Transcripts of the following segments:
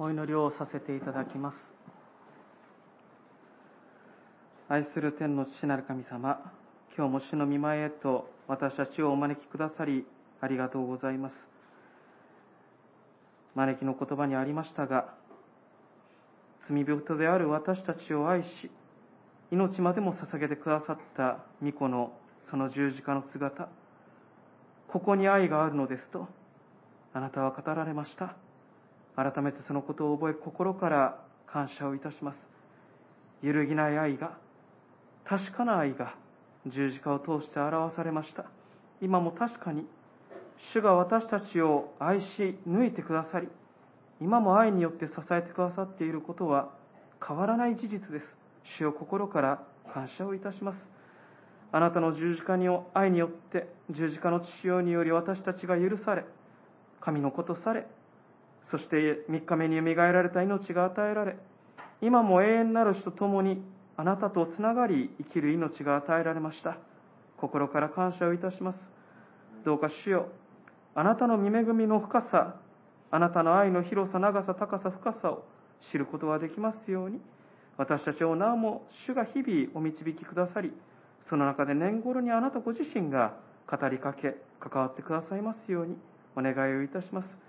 お祈りをさせていただきます。愛する天の父なる神様今日も主の御前へと私たちをお招きくださりありがとうございます。招きの言葉にありましたが罪人である私たちを愛し命までも捧げてくださった御子のその十字架の姿ここに愛があるのですとあなたは語られました。改めてそのことを覚え心から感謝をいたします。揺るぎない愛が確かな愛が十字架を通して表されました。今も確かに主が私たちを愛し抜いてくださり今も愛によって支えてくださっていることは変わらない事実です。主を心から感謝をいたします。あなたの十字架に愛によって十字架の父親により私たちが許され神の子とされそして3日目によみがえられた命が与えられ今も永遠なる死と共にあなたとつながり生きる命が与えられました。心から感謝をいたします。どうか主よあなたの御恵みの深さあなたの愛の広さ長さ高さ深さを知ることができますように。私たちをなおも主が日々お導きくださりその中で年頃にあなたご自身が語りかけ関わってくださいますようにお願いをいたします。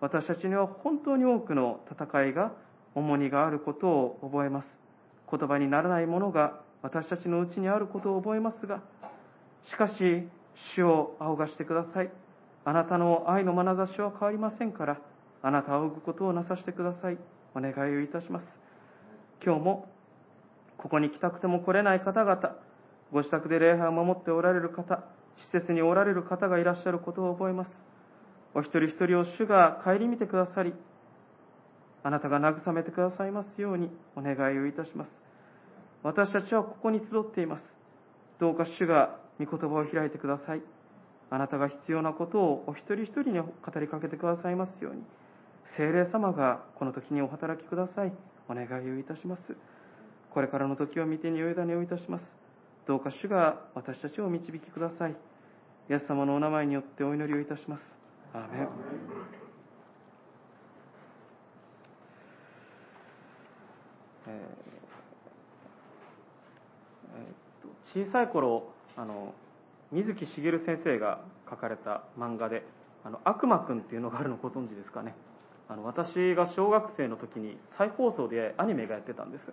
私たちには本当に多くの戦いが重荷があることを覚えます。言葉にならないものが私たちのうちにあることを覚えますがしかし主を仰がしてください。あなたの愛の眼差しは変わりませんからあなたを仰ぐことをなさせてください。お願いをいたします。今日もここに来たくても来れない方々ご自宅で礼拝を守っておられる方、施設におられる方がいらっしゃることを覚えます。お一人一人を主が顧みてくださり、あなたが慰めてくださいますようにお願いをいたします。私たちはここに集っています。どうか主が御言葉を開いてください。あなたが必要なことをお一人一人に語りかけてくださいますように、聖霊様がこの時にお働きください。お願いをいたします。これからの時を見てにお委ねをいたします。どうか主が私たちを導きください。イエス様のお名前によってお祈りをいたします。アーメン、小さい頃あの水木しげる先生が書かれた漫画で「あの悪魔くん」っていうのがあるのご存知ですかね。あの私が小学生の時に再放送でアニメがやってたんです。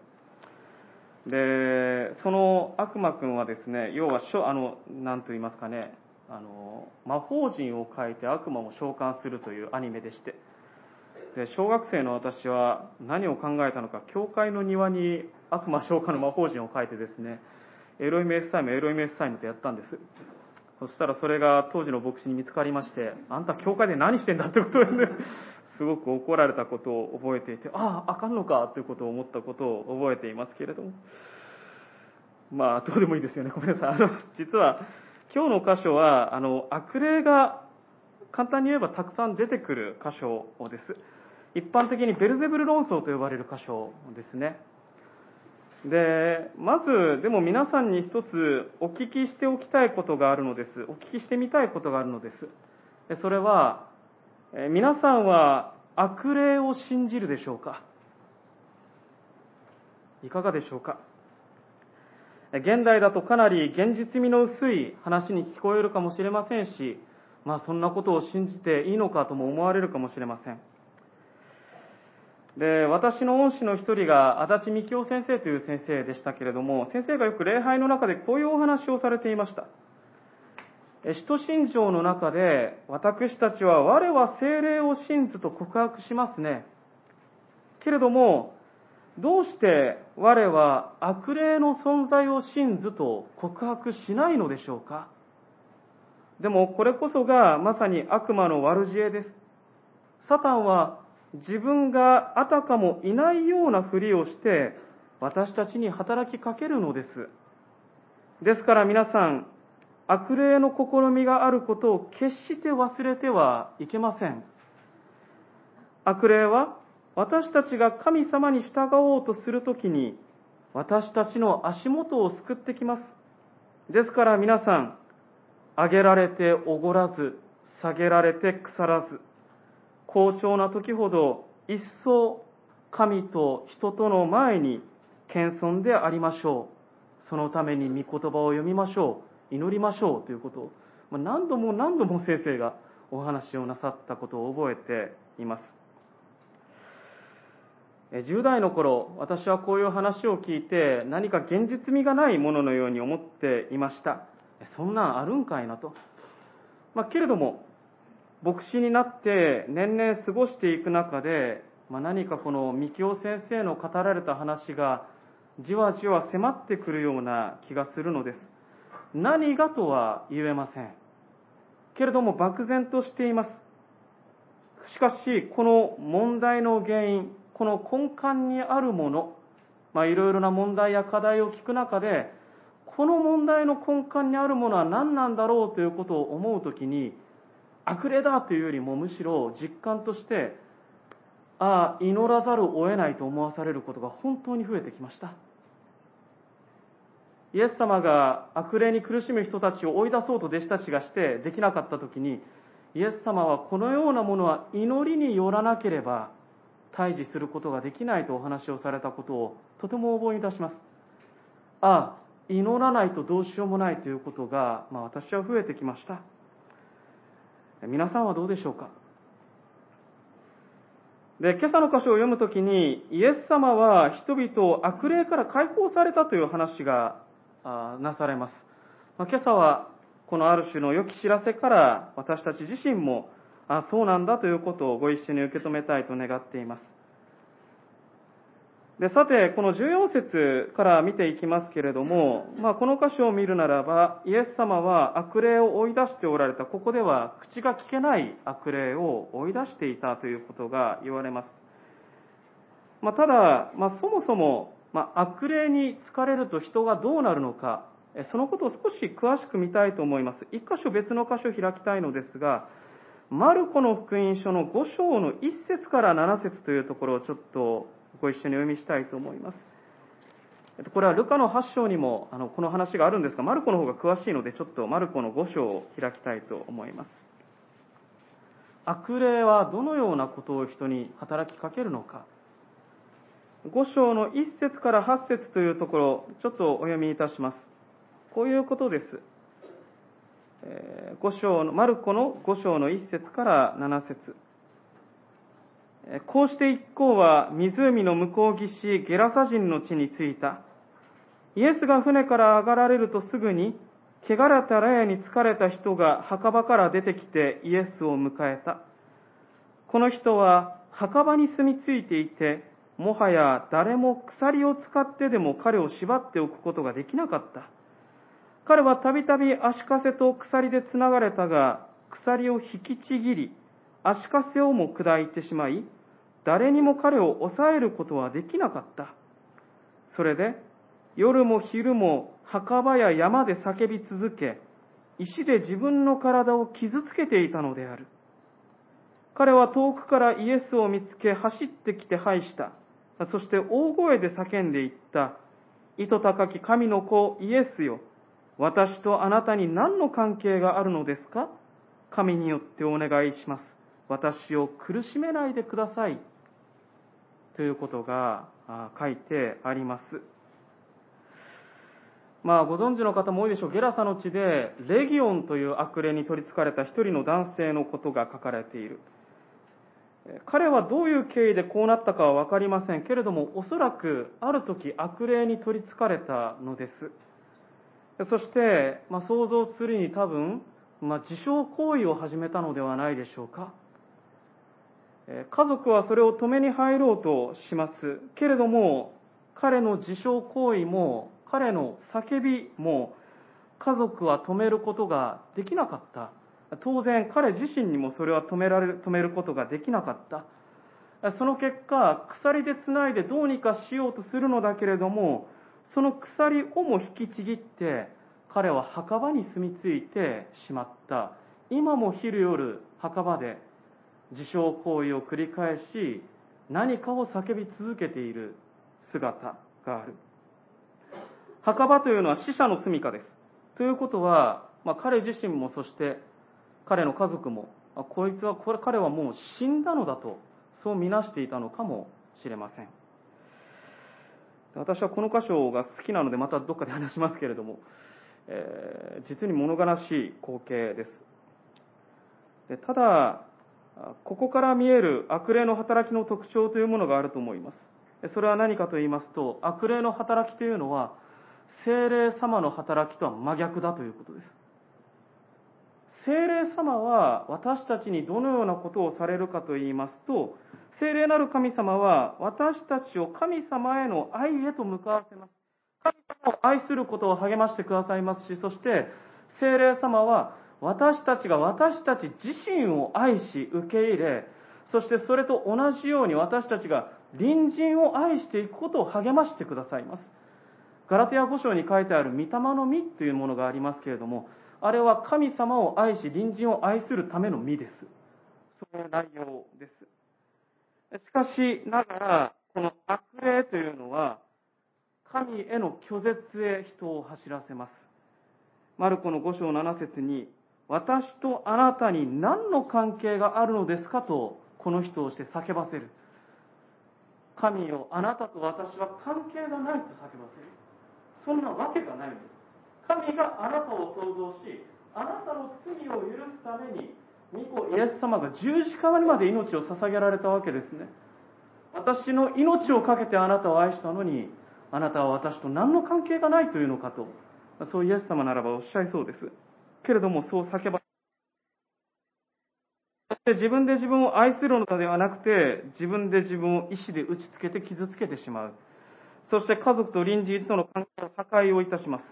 でその悪魔くんはですね要はあの何と言いますかねあの魔法陣を書いて悪魔を召喚するというアニメでしてで小学生の私は何を考えたのか教会の庭に悪魔召喚の魔法陣を書いてですねエロイメスタイムエロイメスタイムとやったんですそしたらそれが当時の牧師に見つかりましてあんた教会で何してんだってことでねすごく怒られたことを覚えていて、ああ、あかんのかということを思ったことを覚えていますけれども。まあ、どうでもいいですよね。ごめんなさい。あの、実は、今日の箇所は、あの、悪霊が、簡単に言えばたくさん出てくる箇所です。一般的にベルゼブル論争と呼ばれる箇所ですね。で、まず、でも皆さんに一つお聞きしておきたいことがあるのです。お聞きしてみたいことがあるのです。それは、皆さんは悪霊を信じるでしょうか？いかがでしょうか？現代だとかなり現実味の薄い話に聞こえるかもしれませんし、まあそんなことを信じていいのかとも思われるかもしれません。で、私の恩師の一人が足立幹夫先生という先生でしたけれども、先生がよく礼拝の中でこういうお話をされていました。使徒信条の中で、私たちは我は精霊を信ずと告白しますね。けれども、どうして我は悪霊の存在を信ずと告白しないのでしょうか？でもこれこそがまさに悪魔の悪知恵です。サタンは自分があたかもいないようなふりをして私たちに働きかけるのです。ですから皆さん、悪霊の試みがあることを決して忘れてはいけません。悪霊は私たちが神様に従おうとするときに私たちの足元を救ってきます。ですから皆さん、上げられておごらず、下げられて腐らず、好調な時ほど一層神と人との前に謙遜でありましょう。そのために御言葉を読みましょう。祈りましょうということを、何度も何度も先生がお話をなさったことを覚えています。10代の頃、私はこういう話を聞いて何か現実味がないもののように思っていました。そんなんあるんかいなと。まあ、けれども、牧師になって年々過ごしていく中で、まあ、何かこの三京先生の語られた話がじわじわ迫ってくるような気がするのです。何がとは言えません。けれども漠然としています。しかし、この問題の原因、この根幹にあるもの、まあ、いろいろな問題や課題を聞く中で、この問題の根幹にあるものは何なんだろうということを思うときに、悪霊だというよりもむしろ実感として、ああ、祈らざるを得ないと思わされることが本当に増えてきました。イエス様が悪霊に苦しむ人たちを追い出そうと弟子たちがしてできなかったときに、イエス様はこのようなものは祈りによらなければ退治することができないとお話をされたことをとても覚えいたします。ああ、祈らないとどうしようもないということが、まあ、私は増えてきました。皆さんはどうでしょうか？で、今朝の箇所を読むときに、イエス様は人々を悪霊から解放されたという話がなされます。まあ、今朝は、このある種の良き知らせから私たち自身も、あ、そうなんだということをご一緒に受け止めたいと願っています。で、さて、この14節から見ていきますけれども、まあ、この箇所を見るならば、イエス様は悪霊を追い出しておられた。ここでは、口が聞けない悪霊を追い出していたということが言われます。まあ、ただ、まあ、そもそも、まあ、悪霊に疲れると人がどうなるのか、そのことを少し詳しく見たいと思います。一箇所別の箇所を開きたいのですが、マルコの福音書の5章の1節から7節というところをちょっとご一緒にお読みしたいと思います。これはルカの8章にもあのこの話があるんですが、マルコの方が詳しいので、ちょっとマルコの5章を開きたいと思います。悪霊はどのようなことを人に働きかけるのか。5章の1節から8節というところ、ちょっとお読みいたします。こういうことです。5章の、マルコの5章の1節から7節こうして一行は湖の向こう岸ゲラサ人の地に着いた。イエスが船から上がられるとすぐに、汚れた霊に疲れた人が墓場から出てきてイエスを迎えた。この人は墓場に住み着いていて、もはや誰も鎖を使ってでも彼を縛っておくことができなかった。彼はたびたび足かせと鎖で繋がれたが、鎖を引きちぎり、足かせをも砕いてしまい、誰にも彼を抑えることはできなかった。それで、夜も昼も墓場や山で叫び続け、石で自分の体を傷つけていたのである。彼は遠くからイエスを見つけ走ってきて拝した。そして大声で叫んでいった。糸高き神の子イエスよ。私とあなたに何の関係があるのですか？神によってお願いします。私を苦しめないでください。ということが書いてあります。まあ、ご存知の方も多いでしょう。ゲラサの地で、レギオンという悪霊に取り憑かれた一人の男性のことが書かれている。彼はどういう経緯でこうなったかはわかりませんけれども、おそらくある時悪霊に取り憑かれたのです。そして、まあ、想像するに多分、まあ、自傷行為を始めたのではないでしょうか。家族はそれを止めに入ろうとします。けれども、彼の自傷行為も、彼の叫びも、家族は止めることができなかった。当然、彼自身にもそれは止められる、止めることができなかった。その結果、鎖で繋いでどうにかしようとするのだけれども、その鎖をも引きちぎって、彼は墓場に住み着いてしまった。今も昼夜墓場で自傷行為を繰り返し、何かを叫び続けている姿がある。墓場というのは死者の住処です。ということは、まあ、彼自身もそして彼の家族も、こいつは、これ彼はもう死んだのだと、そう見なしていたのかもしれません。私はこの箇所が好きなのでまたどっかで話しますけれども、えー、実に物悲しい光景です。でただ、ここから見える悪霊の働きの特徴というものがあると思います。それは何かと言いますと、悪霊の働きというのは、精霊様の働きとは真逆だということです。精霊様は私たちにどのようなことをされるかと言いますと、聖霊なる神様は私たちを神様への愛へと向かわせます。神様を愛することを励ましてくださいますし、そして聖霊様は私たちが私たち自身を愛し受け入れ、そしてそれと同じように私たちが隣人を愛していくことを励ましてくださいます。ガラテヤ5章に書いてある御霊の実というものがありますけれども、あれは神様を愛し隣人を愛するための実です。そういう内容です。しかしながら、この悪霊というのは、神への拒絶へ人を走らせます。マルコの5章7節に、私とあなたに何の関係があるのですかと、この人をして叫ばせる。神よ、あなたと私は関係がないと叫ばせる。そんなわけがないんです。神があなたを創造し、あなたの罪を許すためにイエス様が十字架にまで命を捧げられたわけですね。私の命を懸けてあなたを愛したのに、あなたは私と何の関係がないというのかと、そうイエス様ならばおっしゃいそうです。けれどもそう叫ば自分で自分を愛するのではなくて、自分で自分を意志で打ちつけて傷つけてしまう。そして家族と隣人との関係を破壊をいたします。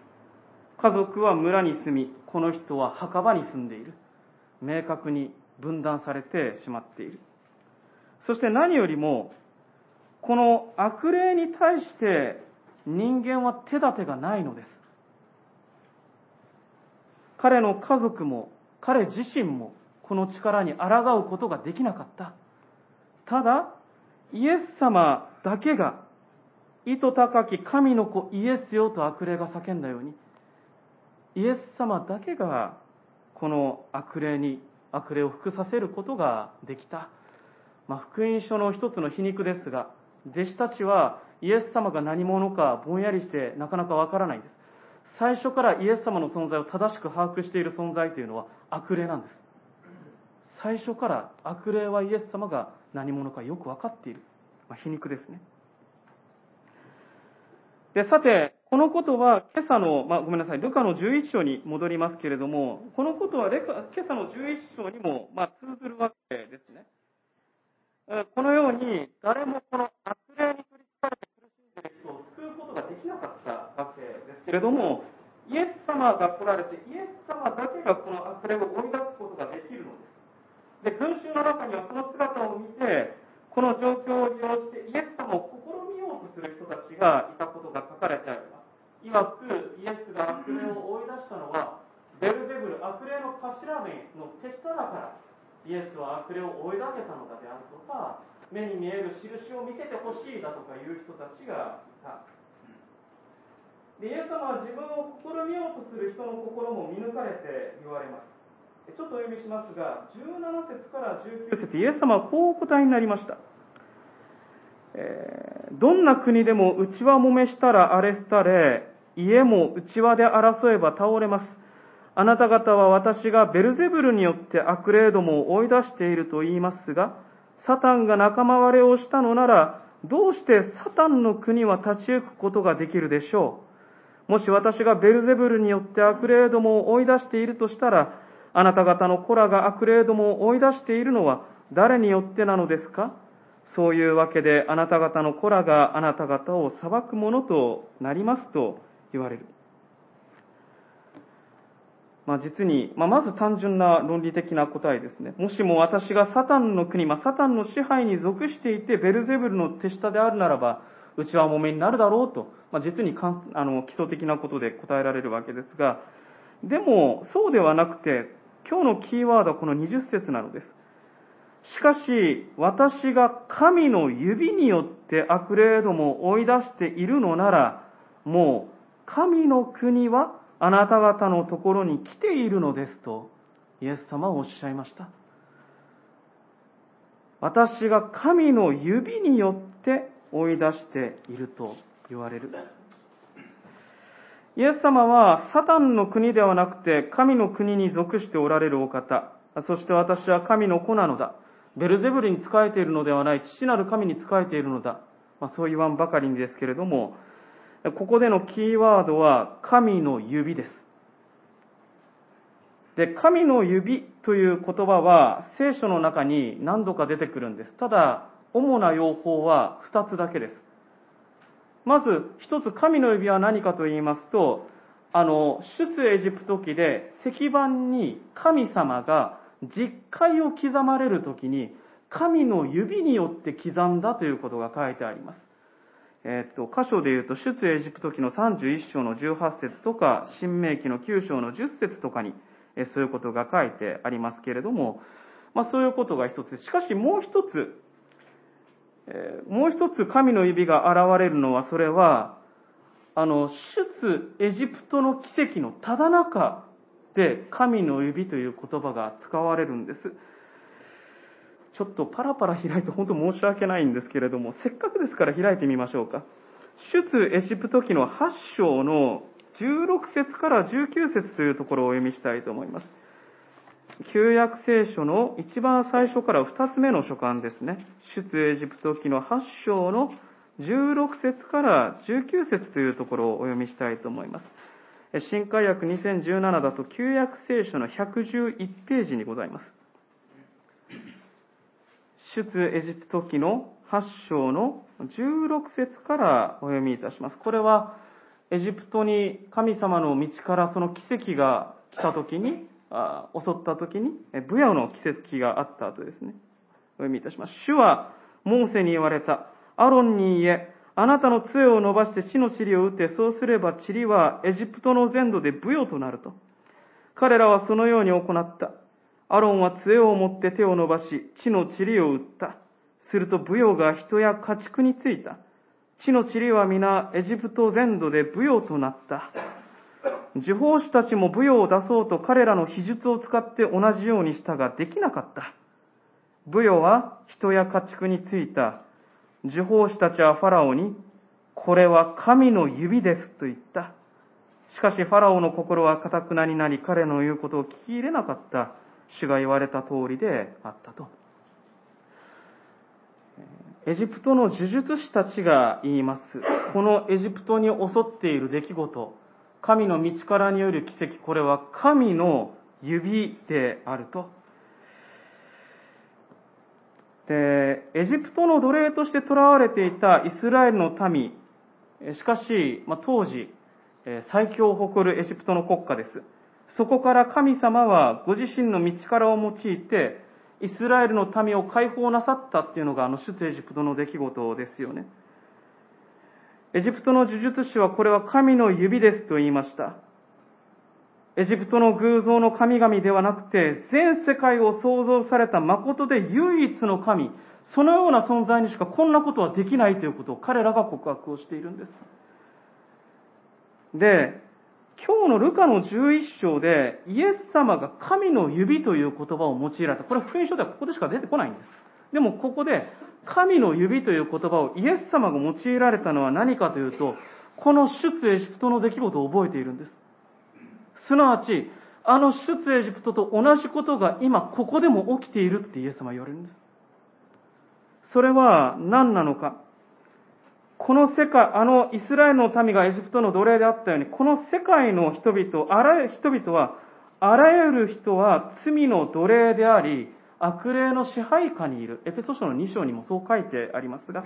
家族は村に住み、この人は墓場に住んでいる。明確に分断されてしまっている。そして何よりも、この悪霊に対して人間は手立てがないのです。彼の家族も彼自身もこの力に抗うことができなかった。ただ、イエス様だけが、意図高き神の子イエスよと悪霊が叫んだように、イエス様だけがこの悪霊に悪霊を服させることができた、まあ、福音書の一つの皮肉ですが弟子たちはイエス様が何者かぼんやりしてなかなかわからないんです。最初からイエス様の存在を正しく把握している存在というのは悪霊なんです。最初から悪霊はイエス様が何者かよく分かっている、まあ、皮肉ですね。で、さて、このことは今朝の、まあ、ごめんなさい、ルカの11章に戻りますけれども、このことは今朝の11章にも、まあ、通ずるわけですね。このように、誰もこの悪霊に取りつかれて苦しんでいる人を救うことができなかったわけですけれども、イエス様が来られて、イエス様だけがこの悪霊を追い出すことができるのです。で、群衆の中にはその姿を見て、この状況を利用してイエス様を試みようとする人たちがいたことが書かれてあります。いわく、イエスが悪霊を追い出したのは、ベルゼブル、悪霊の頭目の手下だから、イエスは悪霊を追い出せたのだであるとか、目に見える印を見せてほしいだとかいう人たちがいた。でイエス様は自分を試みようとする人の心も見抜かれて言われます。ちょっとお読みしますが、17節から19節、イエス様はこうお答えになりました。えー、どんな国でも内輪もめしたら荒れ廃れ、家も内輪で争えば倒れます。あなた方は私がベルゼブルによって悪霊どもを追い出していると言いますが、サタンが仲間割れをしたのなら、どうしてサタンの国は立ち行くことができるでしょう？もし私がベルゼブルによって悪霊どもを追い出しているとしたら、あなた方の子らが悪霊どもを追い出しているのは誰によってなのですか？そういうわけであなた方の子らがあなた方を裁くものとなりますと言われる。まあ、実に、まあ、まず単純な論理的な答えですね。もしも私がサタンの国、まあ、サタンの支配に属していて、ベルゼブルの手下であるならば、うちはもめになるだろうと、まあ、実にかんあの基礎的なことで答えられるわけですが、でも、そうではなくて、今日のキーワードはこの20節なのです。しかし、私が神の指によって悪霊どもを追い出しているのなら、もう神の国はあなた方のところに来ているのですと、イエス様はおっしゃいました。私が神の指によって追い出していると言われる。イエス様はサタンの国ではなくて神の国に属しておられるお方。そして私は神の子なのだ。ベルゼブルに仕えているのではない、父なる神に仕えているのだ。まあ、そう言わんばかりにですけれども、ここでのキーワードは神の指です。で、神の指という言葉は聖書の中に何度か出てくるんです。ただ、主な用法は2つだけです。まず、一つ神の指は何かと言いますと、あの、出エジプト記で石板に神様が実戒を刻まれるときに、神の指によって刻んだということが書いてあります。えっと、箇所で言うと、出エジプト記の31章の18節とか、新明記の9章の10節とかに、そういうことが書いてありますけれども、まあそういうことが一つ。しかしもう一つ、え、もう一つ神の指が現れるのは、それは、あの、出エジプトの奇跡のただ中で神の指という言葉が使われるんです。ちょっとパラパラ開いて本当申し訳ないんですけれども、せっかくですから開いてみましょうか。出エジプト記の8章の16節から19節というところをお読みしたいと思います。旧約聖書の一番最初から2つ目の書簡ですね。出エジプト記の8章の16節から19節というところをお読みしたいと思います。新海約2017だと旧約聖書の111ページにございます。出エジプト記の8章の16節からお読みいたします。これはエジプトに神様の道からその奇跡が来た時に、あ襲った時に、ブヤの奇跡があった後ですね。お読みいたします。主は、モーセに言われた。アロンに言え、あなたの杖を伸ばして死の塵を打って、そうすれば塵はエジプトの全土でブヨとなると。彼らはそのように行った。アロンは杖を持って手を伸ばし、地の塵を打った。するとブヨが人や家畜についた。地の塵は皆エジプト全土で舞踊となった。受法師たちも舞踊を出そうと彼らの秘術を使って同じようにしたができなかった。舞踊は人や家畜についた。受法師たちはファラオに、これは神の指ですと言った。しかしファラオの心は堅くなになり彼の言うことを聞き入れなかった。主が言われた通りであったと。エジプトの呪術師たちが言います。このエジプトに襲っている出来事、神の道からによる奇跡、これは神の指であると。で、エジプトの奴隷として囚われていたイスラエルの民、しかし、まあ、当時、最強を誇るエジプトの国家です。そこから神様はご自身の道からを用いて、イスラエルの民を解放なさったっていうのがあの出エジプトの出来事ですよね。エジプトの呪術師はこれは神の指ですと言いました。エジプトの偶像の神々ではなくて、全世界を創造された誠で唯一の神、そのような存在にしかこんなことはできないということを彼らが告白をしているんです。で、今日のルカの11章で、イエス様が神の指という言葉を用いられた。これ福音書ではここでしか出てこないんです。でもここで、神の指という言葉をイエス様が用いられたのは何かというと、この出エジプトの出来事を覚えているんです。すなわち、あの出エジプトと同じことが今ここでも起きているってイエス様は言われるんです。それは何なのか。この世界、あのイスラエルの民がエジプトの奴隷であったように、この世界の人々、あらゆる人々は、あらゆる人は罪の奴隷であり、悪霊の支配下にいる。エペソ書の2章にもそう書いてありますが、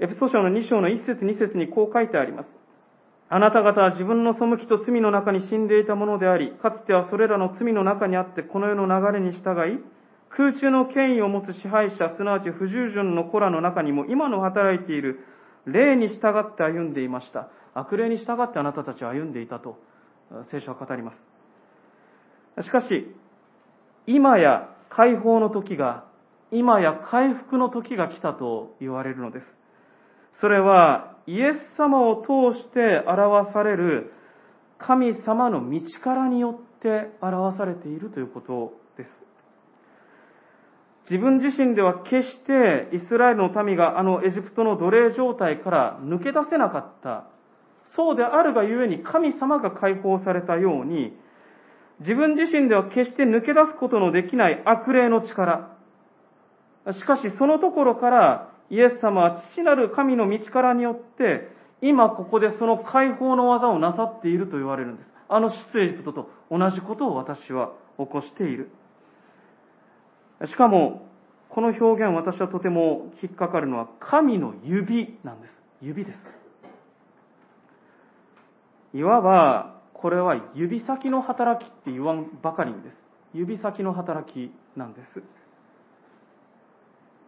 エペソ書の2章の1節2節にこう書いてあります。あなた方は自分の背きと罪の中に死んでいたものであり、かつてはそれらの罪の中にあってこの世の流れに従い、空中の権威を持つ支配者、すなわち不従順の子らの中にも今の働いている霊に従って歩んでいました。悪霊に従ってあなたたちは歩んでいたと聖書は語ります。しかし、今や解放の時が、今や回復の時が来たと言われるのです。それはイエス様を通して表される神様の道からによって表されているということです。自分自身では決してイスラエルの民があのエジプトの奴隷状態から抜け出せなかった。そうであるがゆえに神様が解放されたように、自分自身では決して抜け出すことのできない悪霊の力。しかしそのところからイエス様は父なる神の道からによって、今ここでその解放の技をなさっていると言われるんです。あの出エジプトと同じことを私は起こしている。しかも、この表現私はとても引っかかるのは神の指なんです。指です。いわば、これは指先の働きって言わんばかりにです。指先の働きなんです。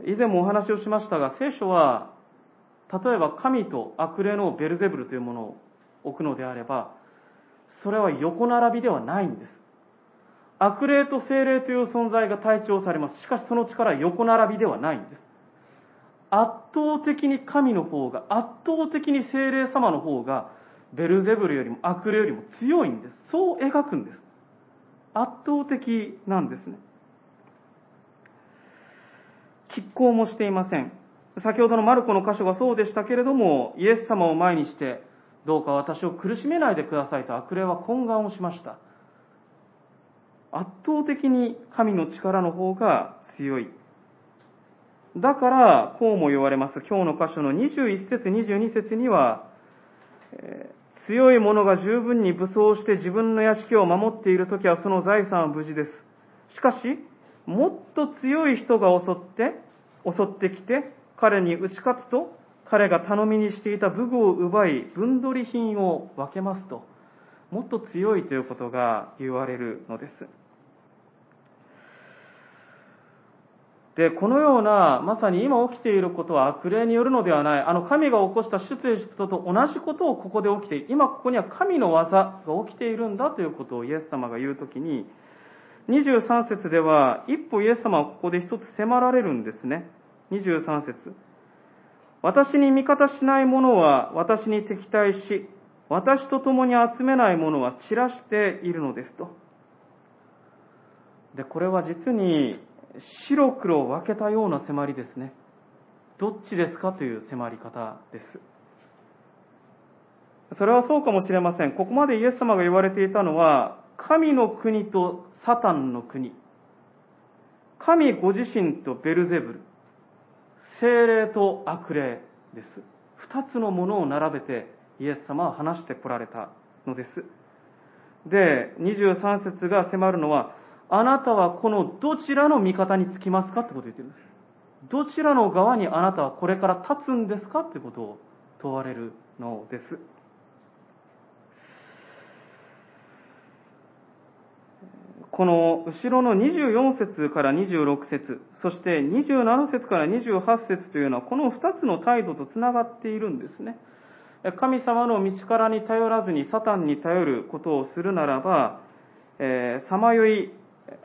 以前もお話をしましたが、聖書は、例えば神と悪霊のベルゼブルというものを置くのであれば、それは横並びではないんです。悪霊と精霊という存在が体調されます。しかしその力は横並びではないんです。圧倒的に神の方が、圧倒的に精霊様の方が、ベルゼブルよりも悪霊よりも強いんです。そう描くんです。圧倒的なんですね。拮抗もしていません。先ほどのマルコの箇所がそうでしたけれども、イエス様を前にして、どうか私を苦しめないでくださいと悪霊は懇願をしました。圧倒的に神の力の方が強い。だから、こうも言われます。今日の箇所の21節、22節には、えー、強い者が十分に武装して自分の屋敷を守っているときはその財産は無事です。しかし、もっと強い人が襲って、襲ってきて、彼に打ち勝つと、彼が頼みにしていた武具を奪い、分取り品を分けますと、もっと強いということが言われるのです。で、このような、まさに今起きていることは悪霊によるのではない。あの神が起こした出エジプトと同じことをここで起きて。今ここには神の技が起きているんだということをイエス様が言うときに、23節では、一歩イエス様はここで一つ迫られるんですね。23節私に味方しない者は私に敵対し、私と共に集めない者は散らしているのですと。で、これは実に白黒を分けたような迫りですね。どっちですかという迫り方です。それはそうかもしれません。ここまでイエス様が言われていたのは、神の国とサタンの国。神ご自身とベルゼブル。精霊と悪霊です。二つのものを並べてイエス様は話してこられたのです。で、23節が迫るのは、あなたはこのどちらの味方につきますかってことを言ってるんです。どちらの側にあなたはこれから立つんですかってことを問われるのです。この後ろの24節から26節そして27節から28節というのは、この2つの態度とつながっているんですね。神様の道からに頼らずにサタンに頼ることをするならば、さまよい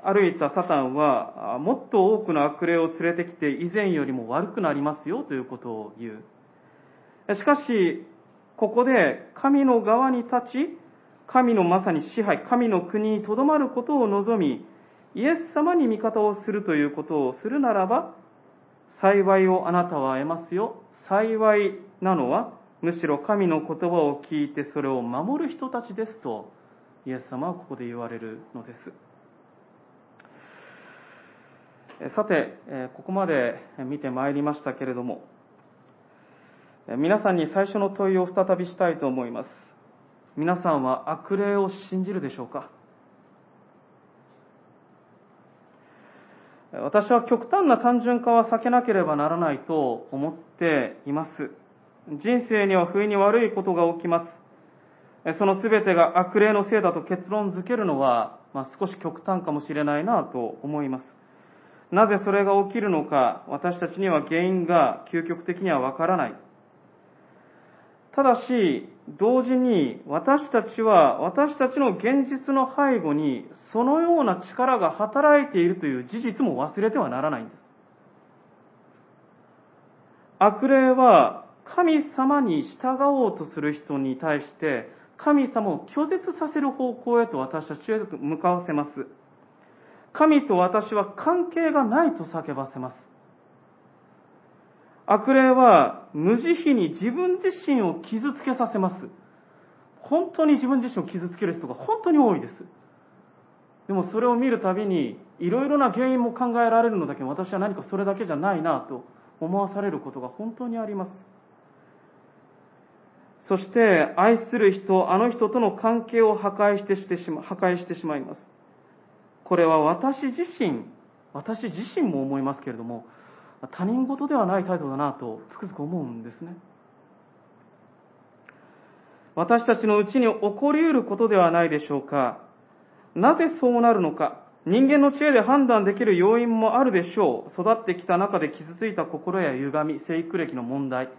歩いたサタンは、もっと多くの悪霊を連れてきて以前よりも悪くなりますよということを言う。しかし、ここで神の側に立ち、神のまさに支配、神の国にとどまることを望み、イエス様に味方をするということをするならば、幸いをあなたは得ますよ。幸いなのは、むしろ神の言葉を聞いてそれを守る人たちですと、イエス様はここで言われるのです。さて、ここまで見てまいりましたけれども、皆さんに最初の問いを再びしたいと思います。皆さんは悪霊を信じるでしょうか？私は極端な単純化は避けなければならないと思っています。人生には不意に悪いことが起きます。その全てが悪霊のせいだと結論づけるのは、まあ、少し極端かもしれないなと思います。なぜそれが起きるのか、私たちには原因が究極的にはわからない。ただし、同時に私たちは私たちの現実の背後にそのような力が働いているという事実も忘れてはならないんです。悪霊は神様に従おうとする人に対して神様を拒絶させる方向へと私たちへ向かわせます。神と私は関係がないと叫ばせます。悪霊は無慈悲に自分自身を傷つけさせます。本当に自分自身を傷つける人が本当に多いです。でもそれを見るたびに、いろいろな原因も考えられるのだけど、私は何かそれだけじゃないなと思わされることが本当にあります。そして、愛する人、あの人との関係を破壊してしてしま破壊してしまいます。これは私自身、私自身も思いますけれども、他人事ではない態度だなとつくづく思うんですね。私たちのうちに起こり得ることではないでしょうか。なぜそうなるのか。人間の知恵で判断できる要因もあるでしょう。育ってきた中で傷ついた心や歪み、生育歴の問題、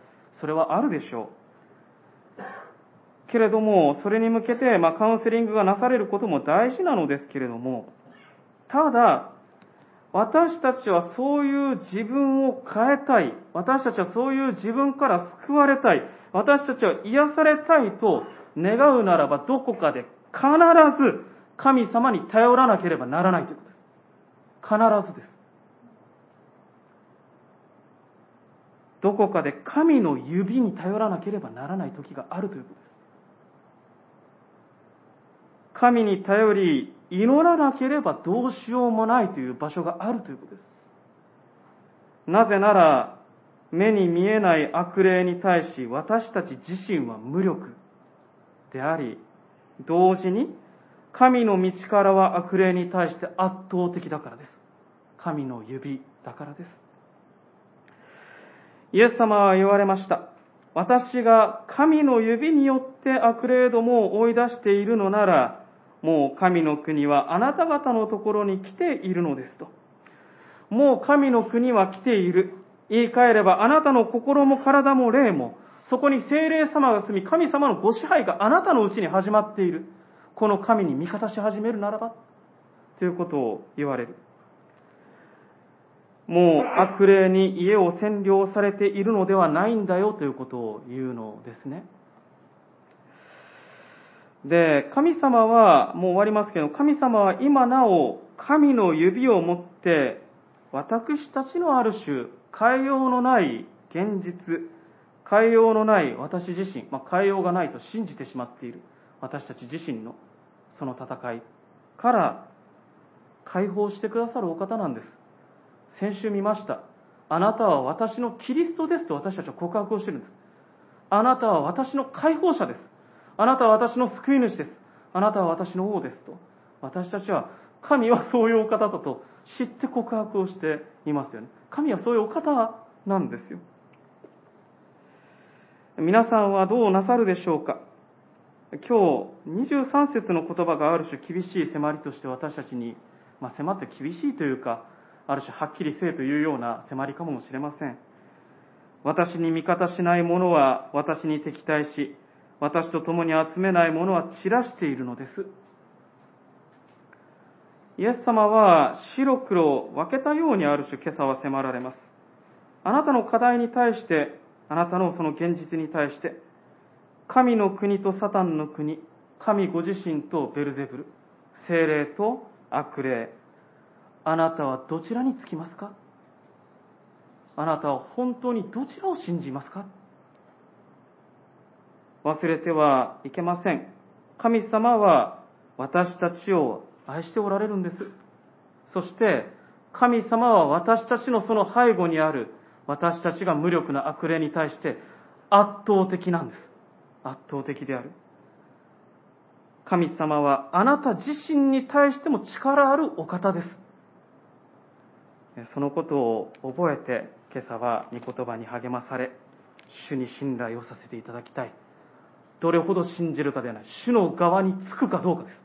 それはあるでしょう。けれども、それに向けて、まあ、カウンセリングがなされることも大事なのですけれども、ただ、私たちはそういう自分を変えたい。私たちはそういう自分から救われたい。私たちは癒されたいと願うならばどこかで必ず神様に頼らなければならないということです。必ずです。どこかで神の指に頼らなければならない時があるということです。神に頼り、祈らなければどうしようもないという場所があるということです。なぜなら、目に見えない悪霊に対し私たち自身は無力であり、同時に神の道からは悪霊に対して圧倒的だからです。神の指だからです。イエス様は言われました。私が神の指によって悪霊どもを追い出しているのなら、もう神の国はあなた方のところに来ているのですと。もう神の国は来ている。言い換えれば、あなたの心も体も霊も、そこに精霊様が住み、神様のご支配があなたのうちに始まっている。この神に味方し始めるならば、ということを言われる。もう悪霊に家を占領されているのではないんだよということを言うのですね。で、神様は、もう終わりますけど、神様は今なお神の指を持って、私たちのある種、変えようのない現実、変えようのない私自身、まあ、変えようがないと信じてしまっている私たち自身のその戦いから解放してくださるお方なんです。先週見ました。あなたは私のキリストですと私たちは告白をしているんです。あなたは私の解放者です。あなたは私の救い主です。あなたは私の王ですと。私たちは神はそういうお方だと知って告白をしていますよね。神はそういうお方なんですよ。皆さんはどうなさるでしょうか今日、23節の言葉がある種厳しい迫りとして私たちに、まあ、迫って厳しいというか、ある種はっきりせえというような迫りかもしれません。私に味方しない者は私に敵対し、私と共に集めない者は散らしているのです。イエス様は白黒分けたようにある種今朝は迫られます。あなたの課題に対して、あなたのその現実に対して、神の国とサタンの国、神ご自身とベルゼブル、精霊と悪霊、あなたはどちらにつきますか？あなたは本当にどちらを信じますか？忘れてはいけません。神様は私たちを愛しておられるんです。そして、神様は私たちのその背後にある私たちが無力な悪霊に対して圧倒的なんです。圧倒的である。神様はあなた自身に対しても力あるお方です。そのことを覚えて今朝は御言葉に励まされ、主に信頼をさせていただきたい。どれほど信じるかではない。主の側につくかどうかです。